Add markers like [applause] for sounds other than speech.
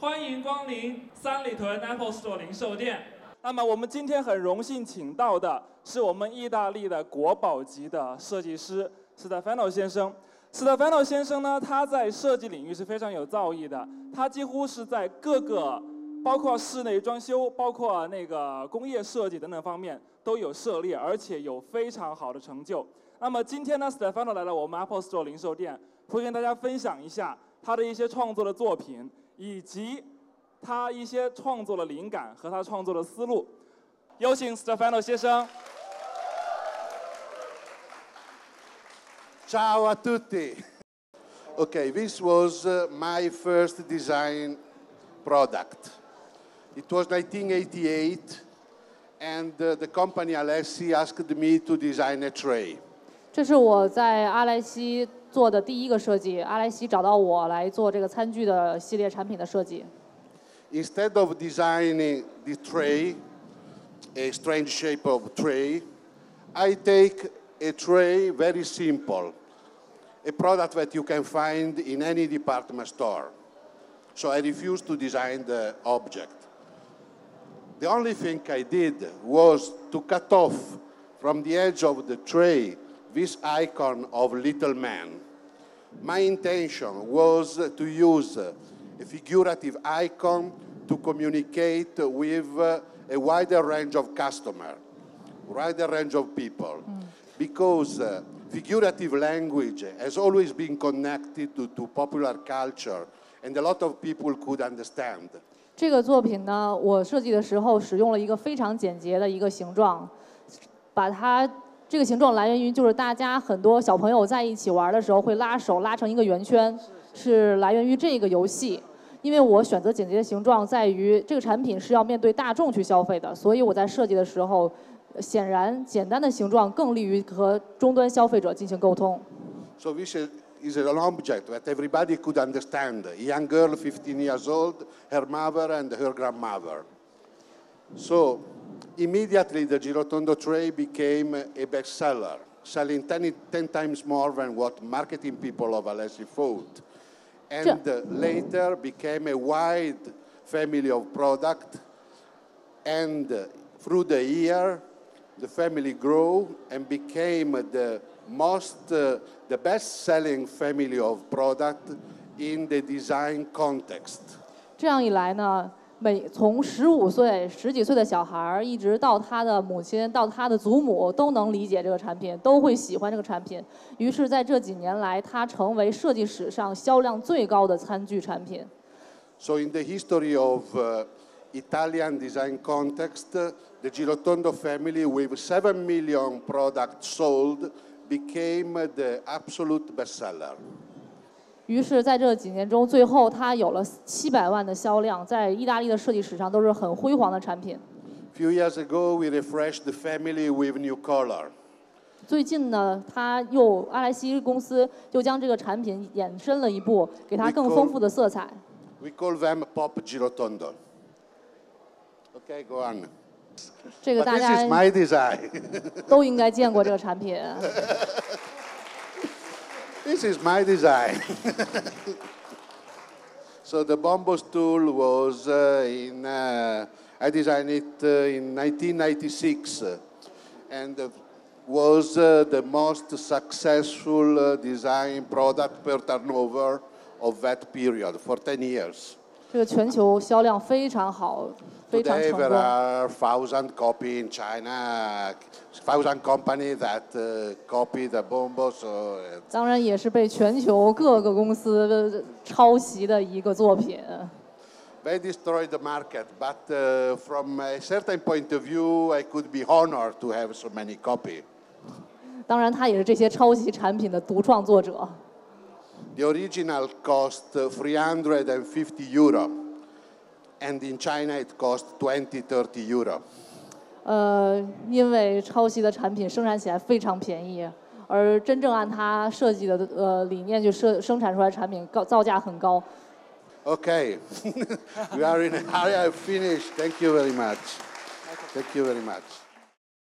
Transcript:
欢迎光临三里屯 Apple Store 零售店。那么我们今天很荣幸请到的是我们意大利的国宝级的设计师 Stefano 先生。Stefano 先生呢，他在设计领域是非常有造诣的，他几乎是在各个包括室内装修、包括那个工业设计等等方面都有涉猎，而且有非常好的成就。那么今天呢，Stefano 来了我们 Apple Store 零售店，会跟大家分享一下他的一些创作的作品，以及他一些创作的灵感和他创作的思路。有请 Stefano 先生。Ciao a tutti. Okay, this was uh, my first design product. It was 1988, and uh, the company Alessi asked me to design a tray. 这是我在阿莱西做的第一个设计。阿莱西找到我来做这个餐具的系列产品的设计。 Instead of designing the tray, a strange shape of tray, I take a tray very simple, a product that you can find in any department store. So I refused to design the object. The only thing I did was to cut off from the edge of the tray this icon of little man. My intention was to use a figurative icon to communicate with uh, a wider range of customer, wider range of people, because uh, figurative language has always been connected to, to popular culture, and a lot of people could understand. 这个作品呢，我设计的时候使用了一个非常简洁的一个形状，把它 这个形状来源于就是大家很多小朋友在一起玩的时候会拉手拉成一个圆圈，是来源于这个游戏。因为我选择简洁的形状，在于这个产品是要面对大众去消费的，所以我在设计的时候，显然简单的形状更利于和终端消费者进行沟通。So this is, an object that everybody could understand. A young girl, 15 years old, her mother and her grandmother. So immediately the Girotondo tray became a bestseller, selling 10, 10 times more than what marketing people of Alessi thought. And uh, later became a wide family of product. And uh, through the year, the family grew and became the most, uh, the best-selling family of product in the design context. 这样一来呢， 每从十五岁、十几岁的小孩儿，一直到他的母亲、到他的祖母，都能理解这个产品，都会喜欢这个产品。于是，在这几年来，它成为设计史上销量最高的餐具产品。So in the history of uh, Italian design context, the Girotondo family with seven million products sold became the absolute bestseller. 于是，在这几年中，最后它有了七百万的销量，在意大利的设计史上都是很辉煌的产品。few years ago, we refreshed the family with new color. 最近呢，它又阿莱西公司又将这个产品延伸了一步，给它更丰富的色彩。We call them Pop Girotondo. Okay, go on. 这个大家 is my design. 都应该见过这个产品。This is my design. [laughs] so the Bombo stool was uh, in, uh, I designed it uh, in 1996 and uh, was uh, the most successful uh, design product per turnover of that period for 10 years. [laughs] 非常 Today 成 there 功。 are thousand copy in China, thousand companies that uh, copy the Bombo. So uh, 当然也是被全球各个公司抄袭的一个作品。 they destroyed the market, but uh, from a certain point of view, I could be honored to have so many copy. 当然，他也是这些抄袭产品的独创作者。 The original cost uh, 350 euro, and in China it cost 20, 30 euro. 呃，因为抄袭的产品生产起来非常便宜，而真正按他设计的呃理念去设生产出来的产品高造价很高。 Okay, [laughs] we are in a hurry. I've finished. Thank you very much. Thank you very much.